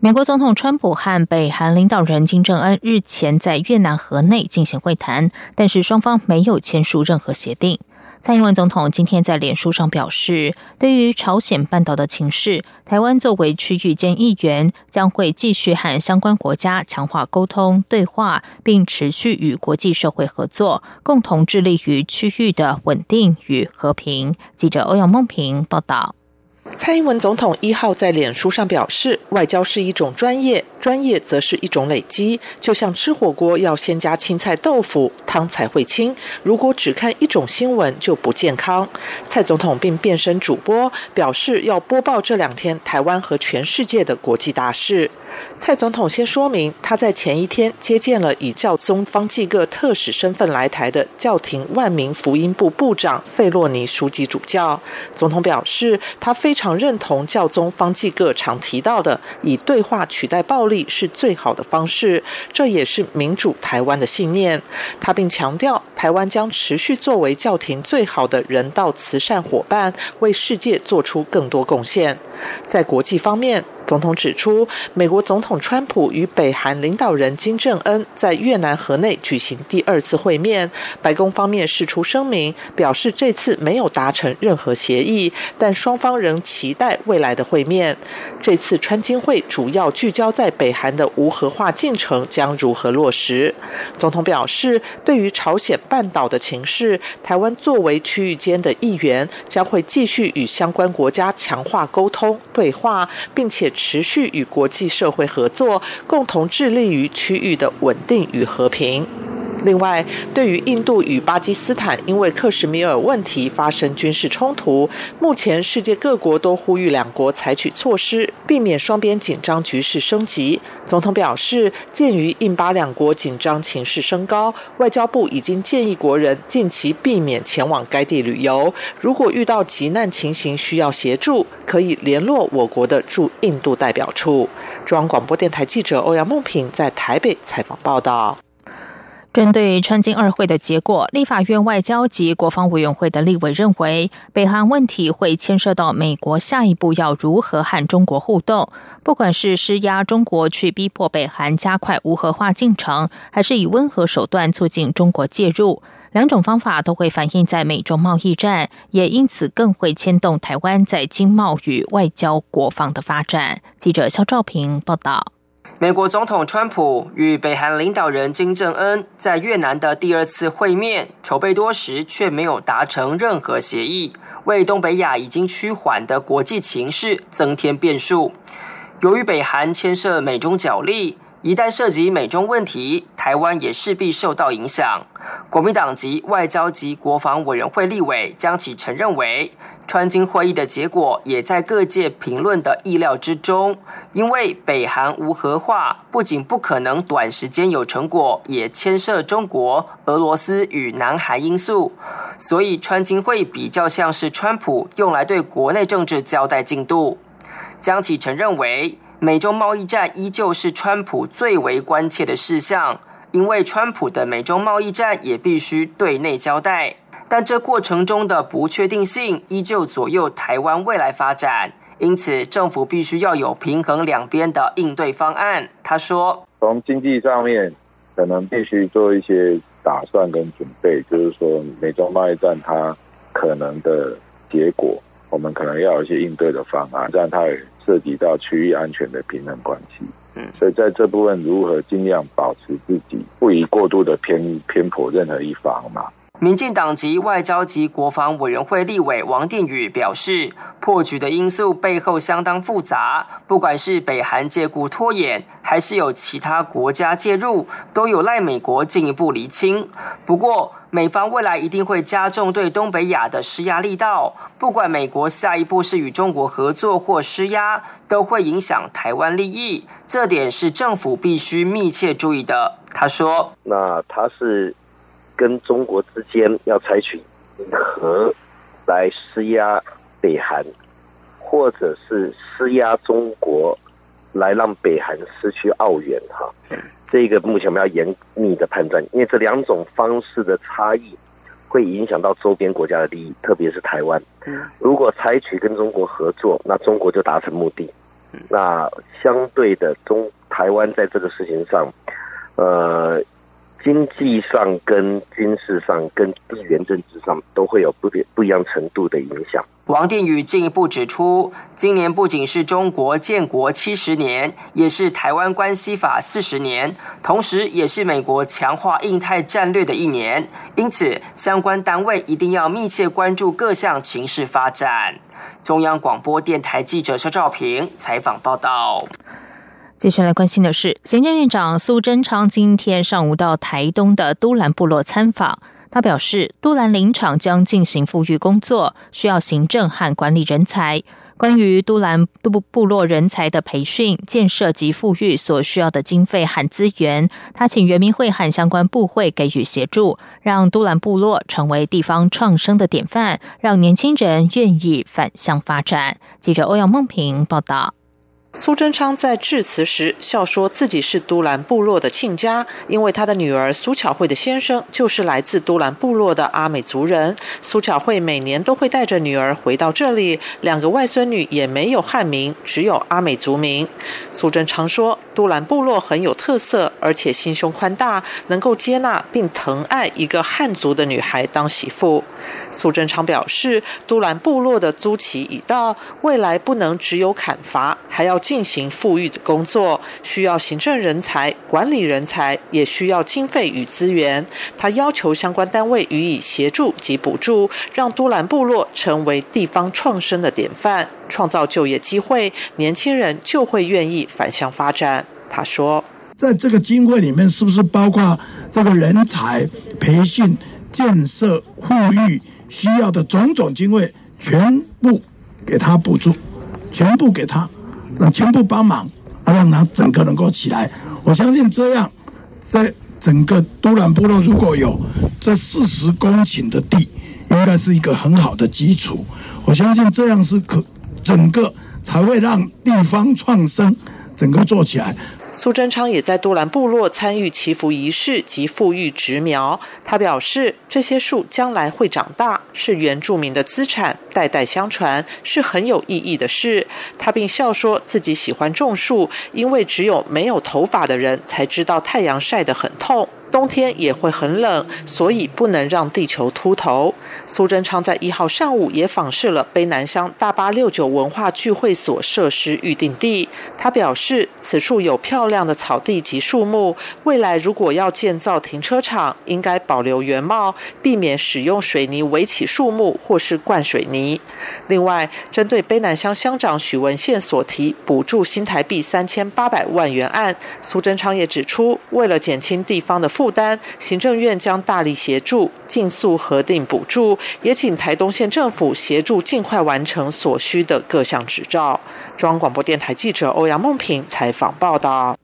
美国总统川普和北韩领导人金正恩日前在越南河内进行会谈，但是双方没有签署任何协定。蔡英文总统今天在脸书上表示，对于朝鲜半岛的情势，台湾作为区域间议员，将会继续和相关国家强化沟通对话，并持续与国际社会合作，共同致力于区域的稳定与和平。记者欧阳梦平报道。蔡英文总统一号在脸书上表示，外交是一种专业，专业则是一种累积。就像吃火锅要先加青菜豆腐，汤才会清。如果只看一种新闻就不健康。蔡总统并变身主播，表示要播报这两天台湾和全世界的国际大事。蔡总统先说明，他在前一天接见了以教宗方济各特使身份来台的教廷万民福音部部长费洛尼书记主教。总统表示，他非常认同教宗方济各常提到的“以对话取代暴力是最好的方式”，这也是民主台湾的信念。他并强调，台湾将持续作为教廷最好的人道慈善伙伴，为世界做出更多贡献。在国际方面，总统指出，美国总统川普与北韩领导人金正恩在越南河内举行第二次会面。白宫方面释出声明，表示这次没有达成任何协议，但双方仍期待未来的会面。这次川金会主要聚焦在北韩的无核化进程将如何落实。总统表示，对于朝鲜半岛的情势，台湾作为区域间的一员，将会继续与相关国家强化沟通对话，并且。持续与国际社会合作，共同致力于区域的稳定与和平。另外，对于印度与巴基斯坦因为克什米尔问题发生军事冲突，目前世界各国都呼吁两国采取措施，避免双边紧张局势升级。总统表示，鉴于印巴两国紧张情势升高，外交部已经建议国人近期避免前往该地旅游。如果遇到急难情形需要协助，可以联络我国的驻印度代表处。中央广播电台记者欧阳梦平在台北采访报道。针对川金二会的结果，立法院外交及国防委员会的立委认为，北韩问题会牵涉到美国下一步要如何和中国互动。不管是施压中国去逼迫北韩加快无核化进程，还是以温和手段促进中国介入，两种方法都会反映在美中贸易战，也因此更会牵动台湾在经贸与外交、国防的发展。记者肖兆平报道。美国总统川普与北韩领导人金正恩在越南的第二次会面筹备多时，却没有达成任何协议，为东北亚已经趋缓的国际情势增添变数。由于北韩牵涉美中角力。一旦涉及美中问题，台湾也势必受到影响。国民党籍外交及国防委员会立委江启臣认为，川金会议的结果也在各界评论的意料之中。因为北韩无核化不仅不可能短时间有成果，也牵涉中国、俄罗斯与南韩因素，所以川金会比较像是川普用来对国内政治交代进度。江启臣认为。美中贸易战依旧是川普最为关切的事项，因为川普的美中贸易战也必须对内交代。但这过程中的不确定性依旧左右台湾未来发展，因此政府必须要有平衡两边的应对方案。他说：“从经济上面，可能必须做一些打算跟准备，就是说美中贸易战它可能的结果，我们可能要有一些应对的方案，让它也。”涉及到区域安全的平衡关系，嗯，所以在这部分如何尽量保持自己不宜过度的偏偏颇任何一方嘛？民进党籍外交及国防委员会立委王定宇表示，破局的因素背后相当复杂，不管是北韩借故拖延，还是有其他国家介入，都有赖美国进一步厘清。不过，美方未来一定会加重对东北亚的施压力道，不管美国下一步是与中国合作或施压，都会影响台湾利益，这点是政府必须密切注意的。他说：“那他是。”跟中国之间要采取和来施压北韩，或者是施压中国来让北韩失去澳元哈。这个目前我们要严密的判断，因为这两种方式的差异会影响到周边国家的利益，特别是台湾。如果采取跟中国合作，那中国就达成目的。那相对的，中台湾在这个事情上，呃。经济上、跟军事上、跟地缘政治上都会有不不一样程度的影响。王定宇进一步指出，今年不仅是中国建国七十年，也是台湾关系法四十年，同时也是美国强化印太战略的一年。因此，相关单位一定要密切关注各项情势发展。中央广播电台记者肖兆平采访报道。接下来关心的是，行政院长苏贞昌今天上午到台东的都兰部落参访。他表示，都兰林场将进行富裕工作，需要行政和管理人才。关于都兰部部落人才的培训、建设及富裕所需要的经费和资源，他请原民会和相关部会给予协助，让都兰部落成为地方创生的典范，让年轻人愿意返乡发展。记者欧阳梦平报道。苏贞昌在致辞时笑说自己是都兰部落的亲家，因为他的女儿苏巧慧的先生就是来自都兰部落的阿美族人。苏巧慧每年都会带着女儿回到这里，两个外孙女也没有汉名，只有阿美族名。苏贞昌说，都兰部落很有特色，而且心胸宽大，能够接纳并疼爱一个汉族的女孩当媳妇。苏贞昌表示，都兰部落的租期已到，未来不能只有砍伐，还要。进行富裕的工作，需要行政人才、管理人才，也需要经费与资源。他要求相关单位予以协助及补助，让都兰部落成为地方创生的典范，创造就业机会，年轻人就会愿意返乡发展。他说：“在这个经费里面，是不是包括这个人才培训、建设、富裕需要的种种经费，全部给他补助，全部给他？”让全部帮忙，让他整个能够起来。我相信这样，在整个都兰部落如果有这四十公顷的地，应该是一个很好的基础。我相信这样是可整个才会让地方创生整个做起来。苏贞昌也在杜兰部落参与祈福仪式及富裕植苗。他表示，这些树将来会长大，是原住民的资产，代代相传，是很有意义的事。他并笑说自己喜欢种树，因为只有没有头发的人才知道太阳晒得很痛。冬天也会很冷，所以不能让地球秃头。苏贞昌在一号上午也访视了卑南乡大八六九文化聚会所设施预定地。他表示，此处有漂亮的草地及树木，未来如果要建造停车场，应该保留原貌，避免使用水泥围起树木或是灌水泥。另外，针对卑南乡乡长许文宪所提补助新台币三千八百万元案，苏贞昌也指出，为了减轻地方的负担，行政院将大力协助，尽速核定补助，也请台东县政府协助尽快完成所需的各项执照。中央广播电台记者欧阳梦平采访报道。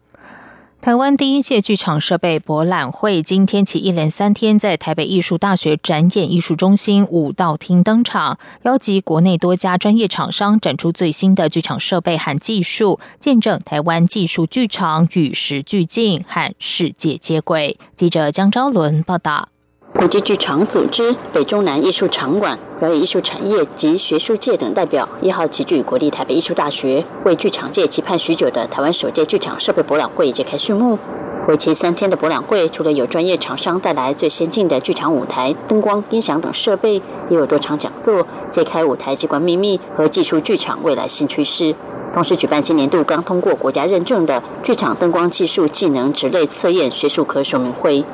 台湾第一届剧场设备博览会今天起一连三天在台北艺术大学展演艺术中心五道厅登场，邀集国内多家专业厂商展出最新的剧场设备和技术，见证台湾技术剧场与时俱进和世界接轨。记者江昭伦报道。国际剧场组织、北中南艺术场馆、表演艺术产业及学术界等代表一号齐聚国立台北艺术大学，为剧场界期盼许久的台湾首届剧场设备博览会揭开序幕。为期三天的博览会，除了有专业厂商带来最先进的剧场舞台、灯光、音响等设备，也有多场讲座，揭开舞台机关秘密和技术剧场未来新趋势。同时举办今年度刚通过国家认证的剧场灯光技术技能职类测验学术科说明会。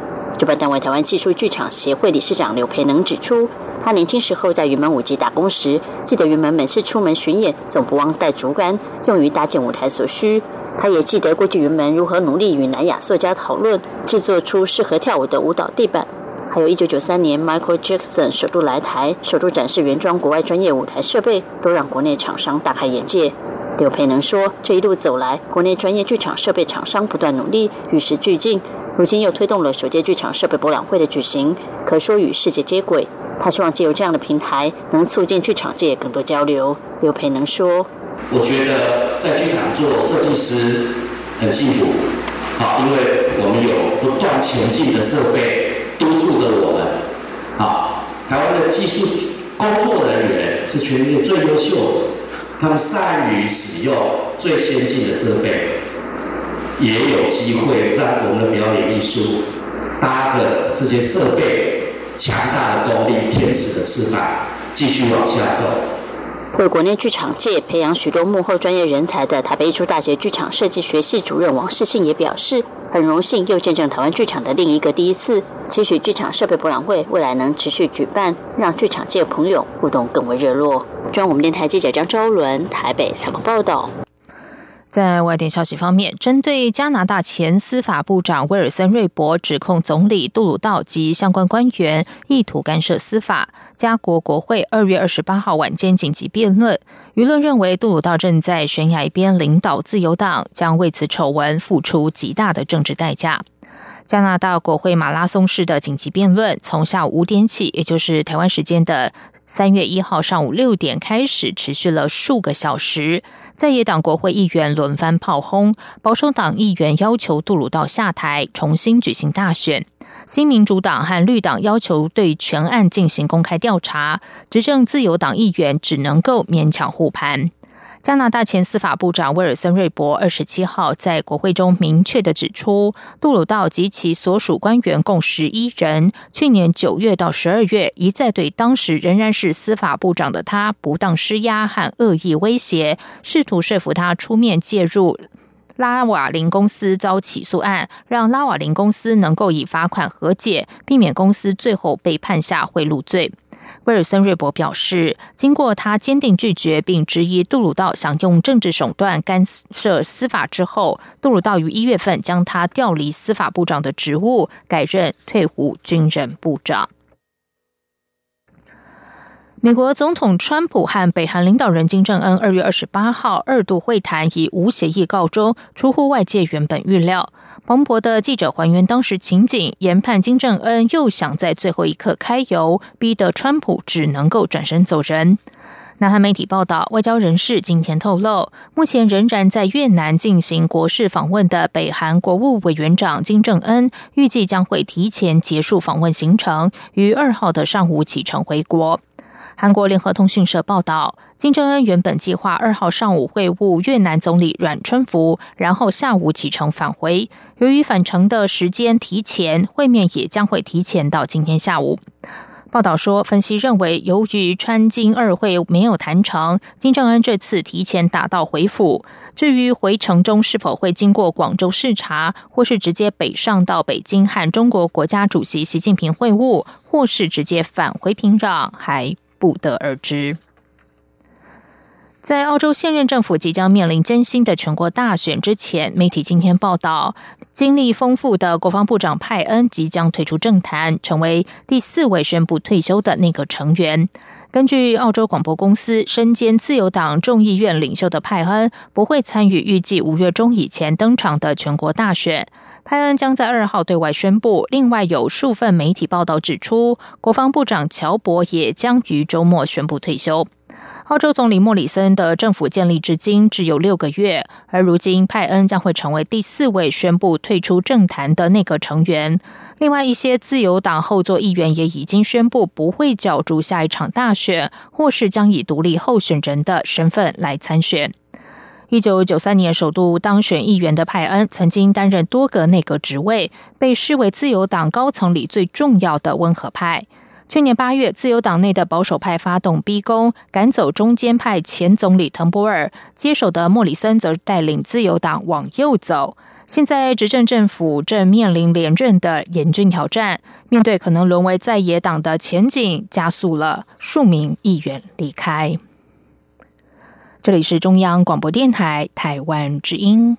主办单位台湾技术剧场协会理事长刘培能指出，他年轻时候在云门舞集打工时，记得云门每次出门巡演总不忘带竹竿，用于搭建舞台所需。他也记得过去云门如何努力与南亚作家讨论，制作出适合跳舞的舞蹈地板。还有一九九三年 Michael Jackson 首度来台，首度展示原装国外专业舞台设备，都让国内厂商大开眼界。刘培能说，这一路走来，国内专业剧场设备厂商不断努力，与时俱进。如今又推动了首届剧场设备博览会的举行，可说与世界接轨。他希望借由这样的平台，能促进剧场界更多交流。刘培能说：“我觉得在剧场做设计师很幸福，好，因为我们有不断前进的设备督促着我们。好，台湾的技术工作人员是全世界最优秀的，他们善于使用最先进的设备，也有机会让我们的表演艺术搭着这些设备。”强大的动力，天使的翅膀，继续往下走。为国内剧场界培养许多幕后专业人才的台北艺术大学剧场设计学系主任王世信也表示，很荣幸又见证台湾剧场的另一个第一次。期许剧场设备博览会未来能持续举办，让剧场界朋友互动更为热络。中央我们电台记者张昭伦台北采访报道。在外电消息方面，针对加拿大前司法部长威尔森·瑞博指控总理杜鲁道及相关官员意图干涉司法，加国国会二月二十八号晚间紧急辩论。舆论认为，杜鲁道正在悬崖边领导自由党，将为此丑闻付出极大的政治代价。加拿大国会马拉松式的紧急辩论从下午五点起，也就是台湾时间的三月一号上午六点开始，持续了数个小时。在野党国会议员轮番炮轰，保守党议员要求杜鲁道下台，重新举行大选。新民主党和绿党要求对全案进行公开调查，执政自由党议员只能够勉强护盘。加拿大前司法部长威尔森·瑞博二十七号在国会中明确的指出，杜鲁道及其所属官员共十一人，去年九月到十二月一再对当时仍然是司法部长的他不当施压和恶意威胁，试图说服他出面介入拉瓦林公司遭起诉案，让拉瓦林公司能够以罚款和解，避免公司最后被判下贿赂罪。威尔森·瑞博表示，经过他坚定拒绝并质疑杜鲁道想用政治手段干涉司法之后，杜鲁道于一月份将他调离司法部长的职务，改任退伍军人部长。美国总统川普和北韩领导人金正恩二月二十八号二度会谈以无协议告终，出乎外界原本预料。彭博的记者还原当时情景，研判金正恩又想在最后一刻开油，逼得川普只能够转身走人。南韩媒体报道，外交人士今天透露，目前仍然在越南进行国事访问的北韩国务委员长金正恩，预计将会提前结束访问行程，于二号的上午启程回国。韩国联合通讯社报道，金正恩原本计划二号上午会晤越南总理阮春福，然后下午启程返回。由于返程的时间提前，会面也将会提前到今天下午。报道说，分析认为，由于川金二会没有谈成，金正恩这次提前打道回府。至于回程中是否会经过广州视察，或是直接北上到北京和中国国家主席习近平会晤，或是直接返回平壤，还。不得而知。在澳洲现任政府即将面临艰辛的全国大选之前，媒体今天报道，经历丰富的国防部长派恩即将退出政坛，成为第四位宣布退休的内阁成员。根据澳洲广播公司，身兼自由党众议院领袖的派恩不会参与预计五月中以前登场的全国大选。派恩将在二号对外宣布。另外，有数份媒体报道指出，国防部长乔博也将于周末宣布退休。澳洲总理莫里森的政府建立至今只有六个月，而如今派恩将会成为第四位宣布退出政坛的内阁成员。另外一些自由党后座议员也已经宣布不会角逐下一场大选，或是将以独立候选人的身份来参选。一九九三年首度当选议员的派恩，曾经担任多个内阁职位，被视为自由党高层里最重要的温和派。去年八月，自由党内的保守派发动逼宫，赶走中间派前总理滕波尔，接手的莫里森则带领自由党往右走。现在执政政府正面临连任的严峻挑战，面对可能沦为在野党的前景，加速了数名议员离开。这里是中央广播电台台湾之音。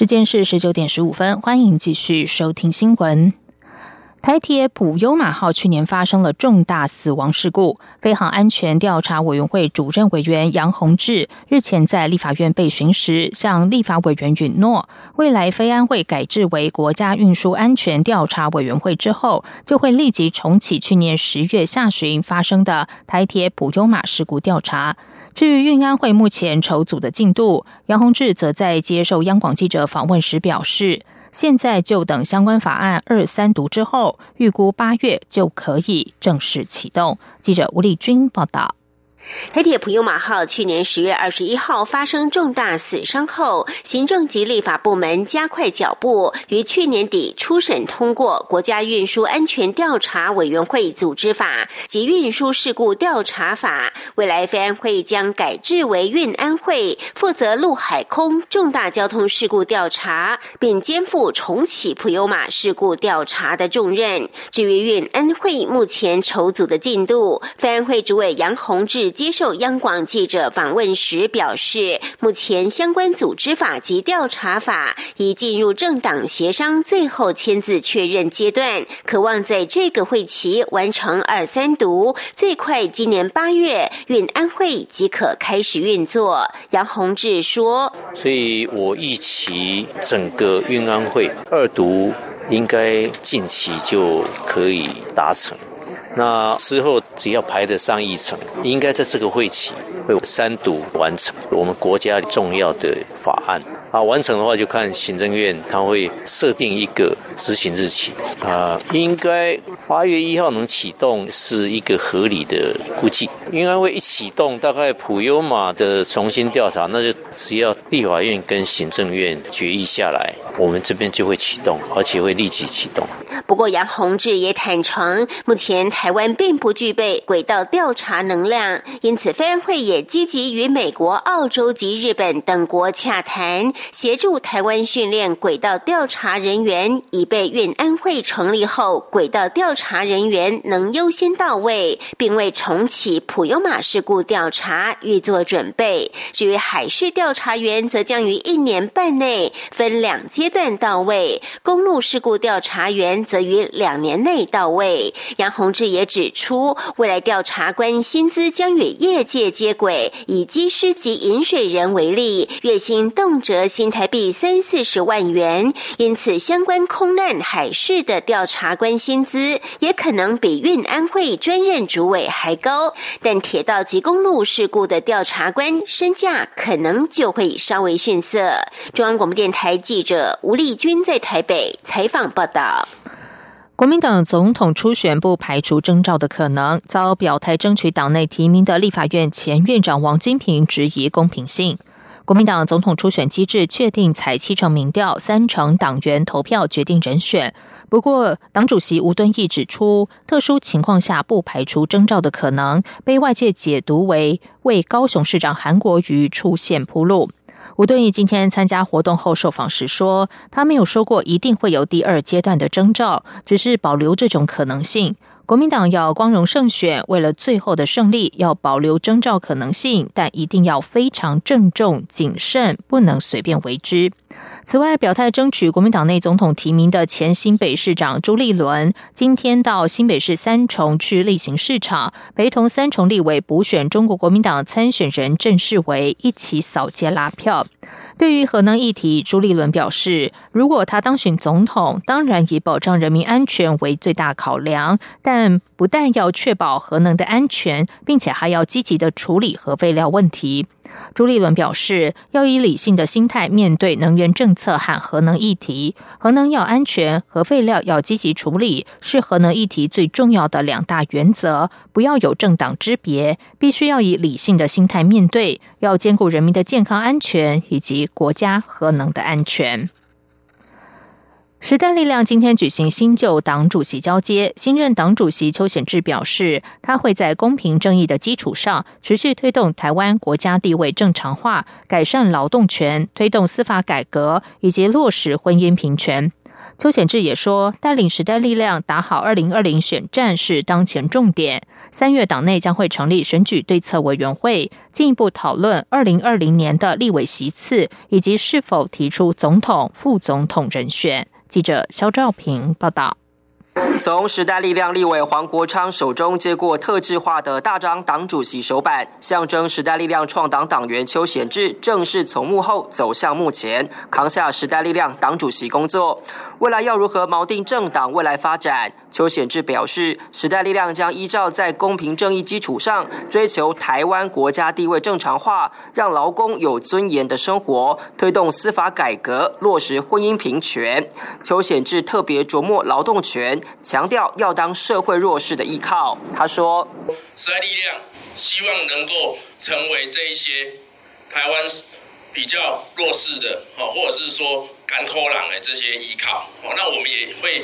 时间是十九点十五分，欢迎继续收听新闻。台铁普悠马号去年发生了重大死亡事故，飞航安全调查委员会主任委员杨宏志日前在立法院被询时，向立法委员允诺，未来飞安会改制为国家运输安全调查委员会之后，就会立即重启去年十月下旬发生的台铁普悠马事故调查。至于运安会目前筹组的进度，杨洪志则在接受央广记者访问时表示。现在就等相关法案二三读之后，预估八月就可以正式启动。记者吴丽君报道。台铁普悠马号去年十月二十一号发生重大死伤后，行政及立法部门加快脚步，于去年底初审通过《国家运输安全调查委员会组织法》及《运输事故调查法》，未来飞安会将改制为运安会，负责陆海空重大交通事故调查，并肩负重启普悠马事故调查的重任。至于运安会目前筹组的进度，飞安会主委杨宏志。接受央广记者访问时表示，目前相关组织法及调查法已进入政党协商最后签字确认阶段，渴望在这个会期完成二三读，最快今年八月运安会即可开始运作。杨宏志说：“所以我预期整个运安会二读应该近期就可以达成。”那之后只要排得上议程，应该在这个会期会三读完成我们国家重要的法案。啊，完成的话就看行政院他会设定一个执行日期。啊，应该八月一号能启动是一个合理的估计。应该会一启动，大概普悠马的重新调查，那就只要立法院跟行政院决议下来，我们这边就会启动，而且会立即启动。不过杨洪志也坦诚，目前台湾并不具备轨道调查能量，因此飞安会也积极与美国、澳洲及日本等国洽谈。协助台湾训练轨道调查人员，以备运安会成立后，轨道调查人员能优先到位，并为重启普悠马事故调查预做准备。至于海事调查员，则将于一年半内分两阶段到位；公路事故调查员则于两年内到位。杨宏志也指出，未来调查官薪资将与业界接轨，以机师及饮水人为例，月薪动辄。新台币三四十万元，因此相关空难海事的调查官薪资也可能比运安会专任主委还高。但铁道及公路事故的调查官身价可能就会稍微逊色。中央广播电台记者吴丽君在台北采访报道。国民党总统初选不排除征召的可能，遭表态争取党内提名的立法院前院长王金平质疑公平性。国民党总统初选机制确定采七成民调、三成党员投票决定人选。不过，党主席吴敦义指出，特殊情况下不排除征召的可能，被外界解读为为高雄市长韩国瑜出现铺路。吴敦义今天参加活动后受访时说，他没有说过一定会有第二阶段的征兆，只是保留这种可能性。国民党要光荣胜选，为了最后的胜利，要保留征召可能性，但一定要非常郑重谨慎，不能随便为之。此外，表态争取国民党内总统提名的前新北市长朱立伦，今天到新北市三重区例行市场，陪同三重立委补选中国国民党参选人郑世维一起扫街拉票。对于核能议题，朱立伦表示，如果他当选总统，当然以保障人民安全为最大考量，但不但要确保核能的安全，并且还要积极的处理核废料问题。朱立伦表示，要以理性的心态面对能源政策和核能议题。核能要安全，核废料要积极处理，是核能议题最重要的两大原则。不要有政党之别，必须要以理性的心态面对，要兼顾人民的健康安全以及国家核能的安全。时代力量今天举行新旧党主席交接，新任党主席邱显志表示，他会在公平正义的基础上，持续推动台湾国家地位正常化，改善劳动权，推动司法改革，以及落实婚姻平权。邱显志也说，带领时代力量打好二零二零选战是当前重点。三月党内将会成立选举对策委员会，进一步讨论二零二零年的立委席次以及是否提出总统、副总统人选。记者肖兆平报道。从时代力量立委黄国昌手中接过特制化的大张党主席手板，象征时代力量创党党员邱显志正式从幕后走向幕前，扛下时代力量党主席工作。未来要如何锚定政党未来发展？邱显志表示，时代力量将依照在公平正义基础上，追求台湾国家地位正常化，让劳工有尊严的生活，推动司法改革，落实婚姻平权。邱显志特别琢磨劳动权，强调要当社会弱势的依靠。他说：“时代力量希望能够成为这一些台湾比较弱势的，哦，或者是说干扣朗的这些依靠。哦，那我们也会。”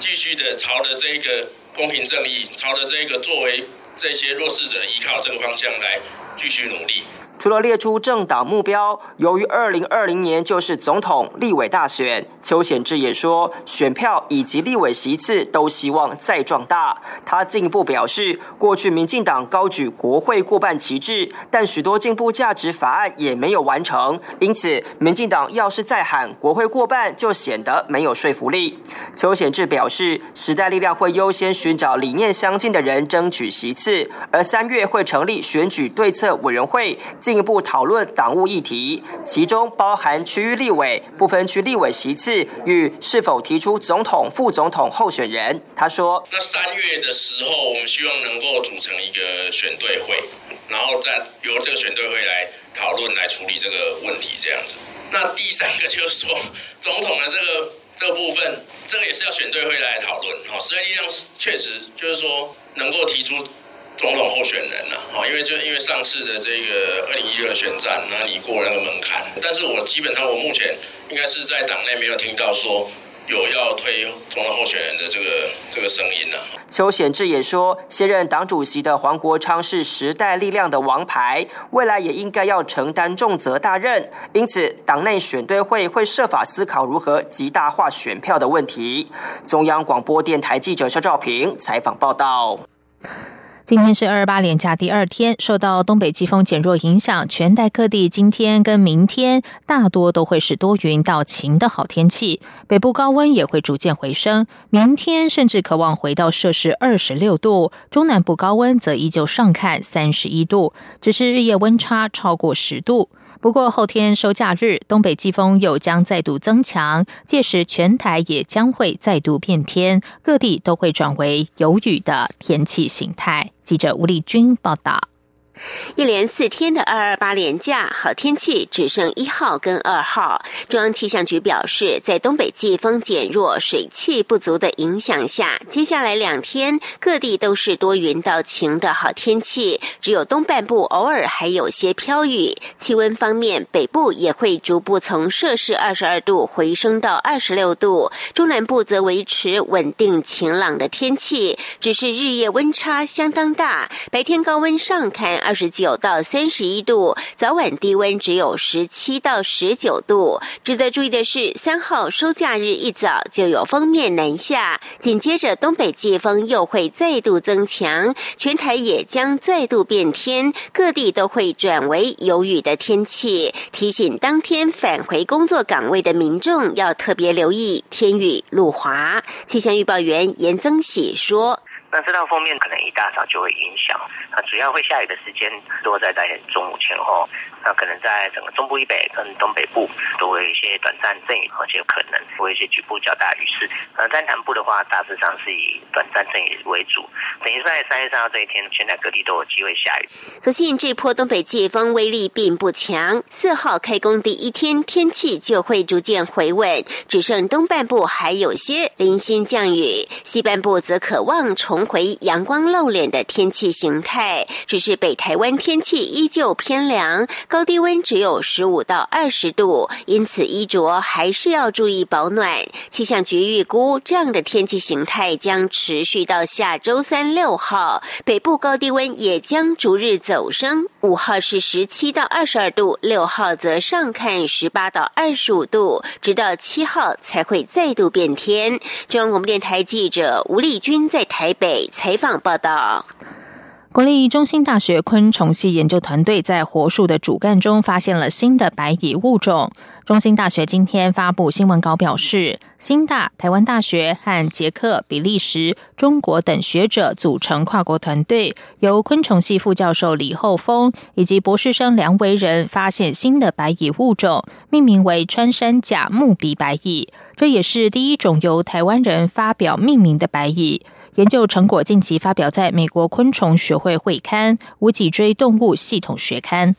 继续的朝着这个公平正义，朝着这个作为这些弱势者依靠这个方向来继续努力。除了列出政党目标，由于二零二零年就是总统、立委大选，邱显志也说，选票以及立委席次都希望再壮大。他进一步表示，过去民进党高举国会过半旗帜，但许多进步价值法案也没有完成，因此民进党要是再喊国会过半，就显得没有说服力。邱显志表示，时代力量会优先寻找理念相近的人争取席次，而三月会成立选举对策委员会。进一步讨论党务议题，其中包含区域立委、不分区立委席次与是否提出总统、副总统候选人。他说：“那三月的时候，我们希望能够组成一个选对会，然后再由这个选对会来讨论、来处理这个问题，这样子。那第三个就是说，总统的这个这个部分，这个也是要选对会来讨论。好，时代力量确实就是说能够提出。”总统候选人呐，好，因为就因为上次的这个二零一六的选战，那你过了那个门槛，但是我基本上我目前应该是在党内没有听到说有要推总统候选人的这个这个声音呢。邱显志也说，现任党主席的黄国昌是时代力量的王牌，未来也应该要承担重责大任，因此党内选对会会设法思考如何极大化选票的问题。中央广播电台记者肖兆平采访报道。今天是二八连假第二天，受到东北季风减弱影响，全台各地今天跟明天大多都会是多云到晴的好天气。北部高温也会逐渐回升，明天甚至渴望回到摄氏二十六度。中南部高温则依旧上看三十一度，只是日夜温差超过十度。不过后天收假日，东北季风又将再度增强，届时全台也将会再度变天，各地都会转为有雨的天气形态。记者吴丽君报道。一连四天的二二八连假，好天气只剩一号跟二号。中央气象局表示，在东北季风减弱、水汽不足的影响下，接下来两天各地都是多云到晴的好天气，只有东半部偶尔还有些飘雨。气温方面，北部也会逐步从摄氏二十二度回升到二十六度，中南部则维持稳定晴朗的天气，只是日夜温差相当大，白天高温上看。二十九到三十一度，早晚低温只有十七到十九度。值得注意的是，三号收假日一早就有锋面南下，紧接着东北季风又会再度增强，全台也将再度变天，各地都会转为有雨的天气。提醒当天返回工作岗位的民众要特别留意天雨路滑。气象预报员严增喜说。那这道封面可能一大早就会影响，那主要会下雨的时间多在在中午前后。那可能在整个中部以北跟东北部都会有一些短暂阵雨，而且有可能会有一些局部较大雨势。而在南部的话，大致上是以短暂阵雨为主。等于在三月三号这一天，全台各地都有机会下雨。所幸这波东北季风威力并不强，四号开工第一天天气就会逐渐回稳，只剩东半部还有些零星降雨，西半部则渴望重回阳光露脸的天气形态。只是北台湾天气依旧偏凉。高低温只有十五到二十度，因此衣着还是要注意保暖。气象局预估，这样的天气形态将持续到下周三六号，北部高低温也将逐日走升。五号是十七到二十二度，六号则上看十八到二十五度，直到七号才会再度变天。中央广播电台记者吴丽君在台北采访报道。国立中心大学昆虫系研究团队在活树的主干中发现了新的白蚁物种。中心大学今天发布新闻稿表示，新大、台湾大学和捷克、比利时、中国等学者组成跨国团队，由昆虫系副教授李厚峰以及博士生梁维仁发现新的白蚁物种，命名为穿山甲木鼻白蚁。这也是第一种由台湾人发表命名的白蚁。研究成果近期发表在美国昆虫学会会刊《无脊椎动物系统学刊》。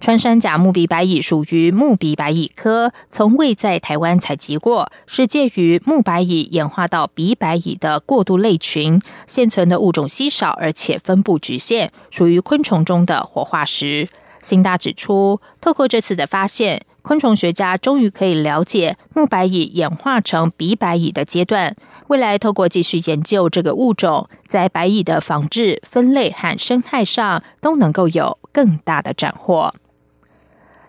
穿山甲木鼻白蚁属于木鼻白蚁科，从未在台湾采集过，是介于木白蚁演化到鼻白蚁的过渡类群。现存的物种稀少，而且分布局限，属于昆虫中的活化石。新大指出，透过这次的发现。昆虫学家终于可以了解木白蚁演化成鼻白蚁的阶段。未来透过继续研究这个物种，在白蚁的防治、分类和生态上都能够有更大的斩获。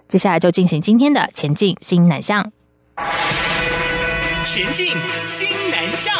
接下来就进行今天的前进新南向。前进新南向。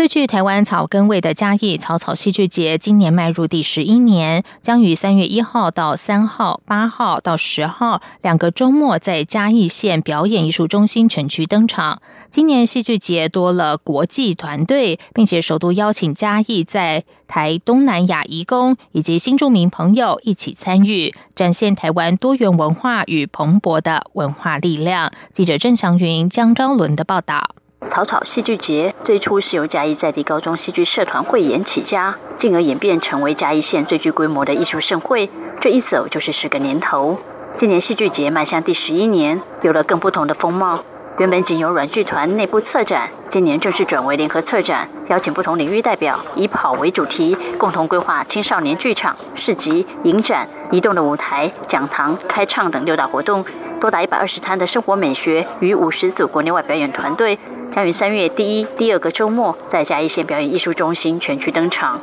最具台湾草根味的嘉义草草戏剧节，今年迈入第十一年，将于三月一号到三号、八号到十号两个周末在嘉义县表演艺术中心全区登场。今年戏剧节多了国际团队，并且首度邀请嘉义在台东南亚移工以及新住民朋友一起参与，展现台湾多元文化与蓬勃的文化力量。记者郑祥云、江昭伦的报道。草草戏剧节最初是由嘉义在地高中戏剧社团汇演起家，进而演变成为嘉义县最具规模的艺术盛会。这一走就是十个年头。今年戏剧节迈向第十一年，有了更不同的风貌。原本仅由软剧团内部策展，今年正式转为联合策展，邀请不同领域代表，以跑为主题，共同规划青少年剧场、市集、影展、移动的舞台、讲堂、开唱等六大活动。多达一百二十摊的生活美学与五十组国内外表演团队。将于三月第一、第二个周末在嘉义县表演艺术中心全区登场。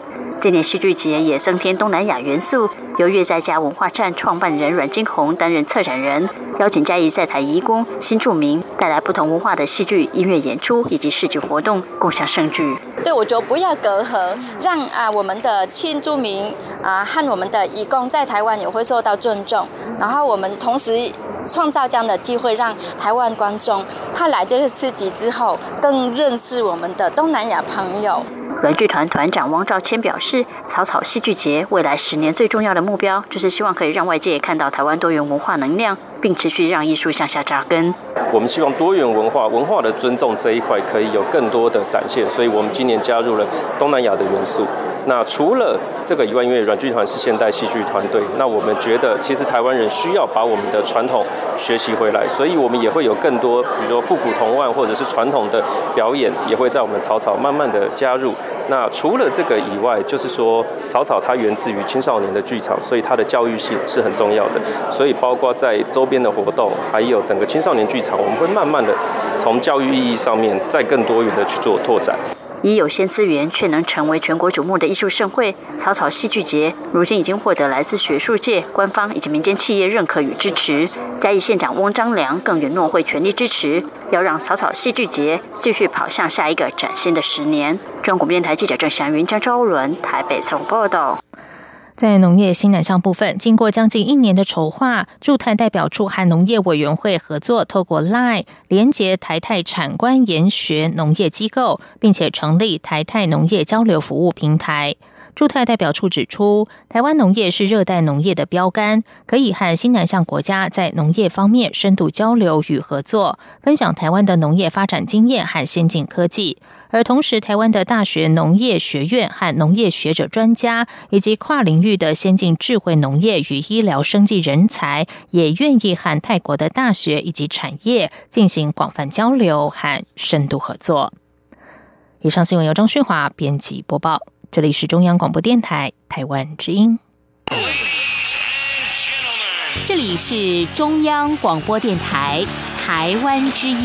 今年戏剧节也增添东南亚元素，由粤在家文化站创办人阮金红担任策展人，邀请嘉义在台移工、新住民带来不同文化的戏剧、音乐演出以及视觉活动，共享盛举。对，我觉得不要隔阂，让啊我们的新住民啊和我们的移工在台湾也会受到尊重，然后我们同时。创造这样的机会，让台湾观众他来这个市集之后，更认识我们的东南亚朋友。文剧团团长汪兆谦表示，草草戏剧节未来十年最重要的目标，就是希望可以让外界看到台湾多元文化能量，并持续让艺术向下扎根。我们希望多元文化、文化的尊重这一块可以有更多的展现，所以我们今年加入了东南亚的元素。那除了这个以外，因为软剧团是现代戏剧团队，那我们觉得其实台湾人需要把我们的传统学习回来，所以我们也会有更多，比如说复古童玩或者是传统的表演，也会在我们草草慢慢的加入。那除了这个以外，就是说草草它源自于青少年的剧场，所以它的教育性是很重要的。所以包括在周边的活动，还有整个青少年剧场，我们会慢慢的从教育意义上面再更多元的去做拓展。以有限资源却能成为全国瞩目的艺术盛会——草草戏剧节，如今已经获得来自学术界、官方以及民间企业认可与支持。嘉义县长翁章良更允诺会全力支持，要让草草戏剧节继续跑向下一个崭新的十年。中国电台记者郑祥云、张昭伦台北采访报道。在农业新南向部分，经过将近一年的筹划，驻泰代表处和农业委员会合作，透过 LINE 连接台泰产官研学农业机构，并且成立台泰农业交流服务平台。驻泰代表处指出，台湾农业是热带农业的标杆，可以和新南向国家在农业方面深度交流与合作，分享台湾的农业发展经验和先进科技。而同时，台湾的大学农业学院和农业学者专家，以及跨领域的先进智慧农业与医疗生技人才，也愿意和泰国的大学以及产业进行广泛交流和深度合作。以上新闻由张旭华编辑播报，这里是中央广播电台台湾之音。这里是中央广播电台台湾之音。